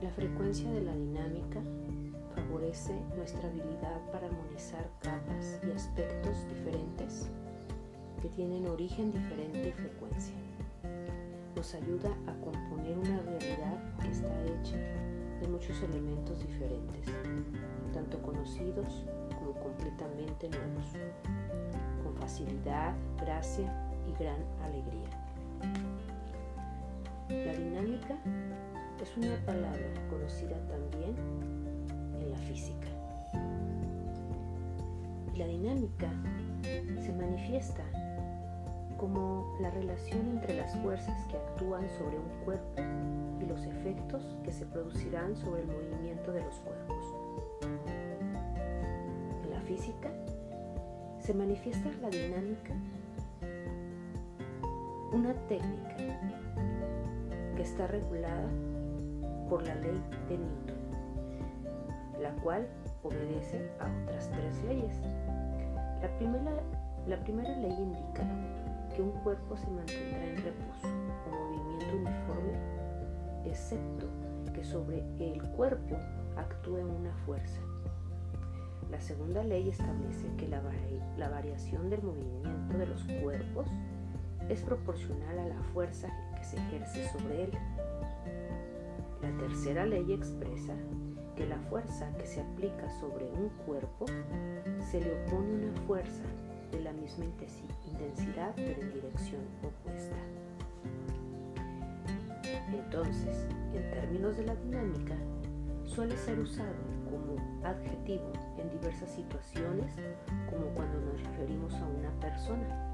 secuencia de la dinámica favorece nuestra habilidad para armonizar capas y aspectos diferentes que tienen origen diferente y frecuencia. Nos ayuda a componer una realidad que está hecha de muchos elementos diferentes, tanto conocidos como completamente nuevos, con facilidad, gracia y gran alegría. La dinámica es una palabra conocida también en la física. La dinámica se manifiesta como la relación entre las fuerzas que actúan sobre un cuerpo y los efectos que se producirán sobre el movimiento de los cuerpos. En la física se manifiesta la dinámica, una técnica que está regulada por la ley de Newton, la cual obedece a otras tres leyes. La primera, la primera ley indica que un cuerpo se mantendrá en reposo o movimiento uniforme, excepto que sobre el cuerpo actúe una fuerza. La segunda ley establece que la, la variación del movimiento de los cuerpos es proporcional a la fuerza que se ejerce sobre él. La tercera ley expresa que la fuerza que se aplica sobre un cuerpo se le opone una fuerza de la misma intensidad pero en dirección opuesta. Entonces, en términos de la dinámica, suele ser usado como adjetivo en diversas situaciones, como cuando nos referimos a una persona,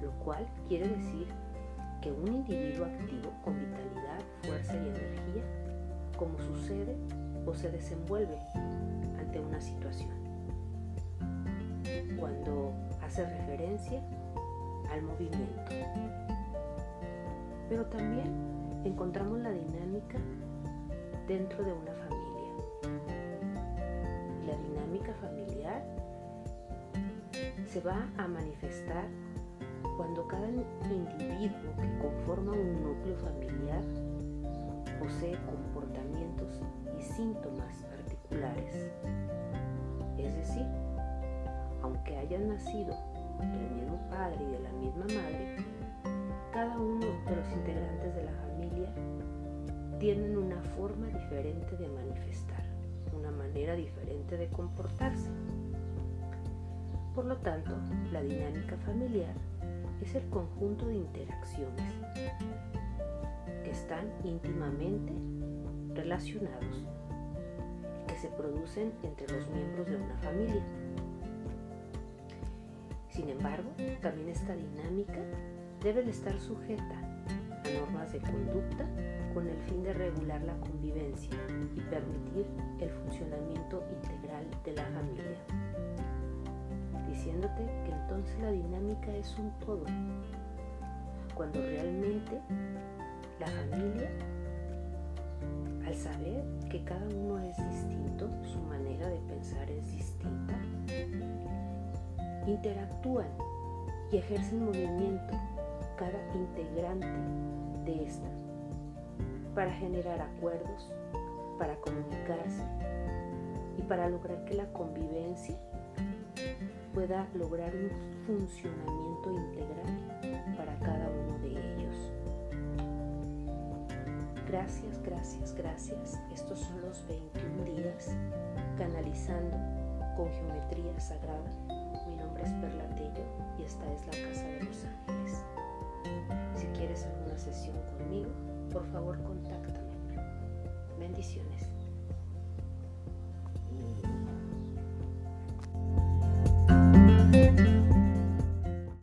lo cual quiere decir que un individuo activo con vitalidad, fuerza o se desenvuelve ante una situación cuando hace referencia al movimiento. Pero también encontramos la dinámica dentro de una familia. La dinámica familiar se va a manifestar cuando cada individuo que conforma un núcleo familiar posee comportamientos síntomas particulares. Es decir, aunque hayan nacido del mismo padre y de la misma madre, cada uno de los integrantes de la familia tienen una forma diferente de manifestar, una manera diferente de comportarse. Por lo tanto, la dinámica familiar es el conjunto de interacciones que están íntimamente relacionados, que se producen entre los miembros de una familia. Sin embargo, también esta dinámica debe de estar sujeta a normas de conducta con el fin de regular la convivencia y permitir el funcionamiento integral de la familia. Diciéndote que entonces la dinámica es un todo, cuando realmente la familia, al saber que cada uno es distinto, su manera de pensar es distinta, interactúan y ejercen movimiento cada integrante de esta para generar acuerdos, para comunicarse y para lograr que la convivencia pueda lograr un funcionamiento integral para cada uno de ellos. Gracias, gracias, gracias. Estos son los 21 días canalizando con geometría sagrada nombre es Perla Tello y esta es la Casa de los Ángeles. Si quieres alguna sesión conmigo, por favor contáctame. Bendiciones.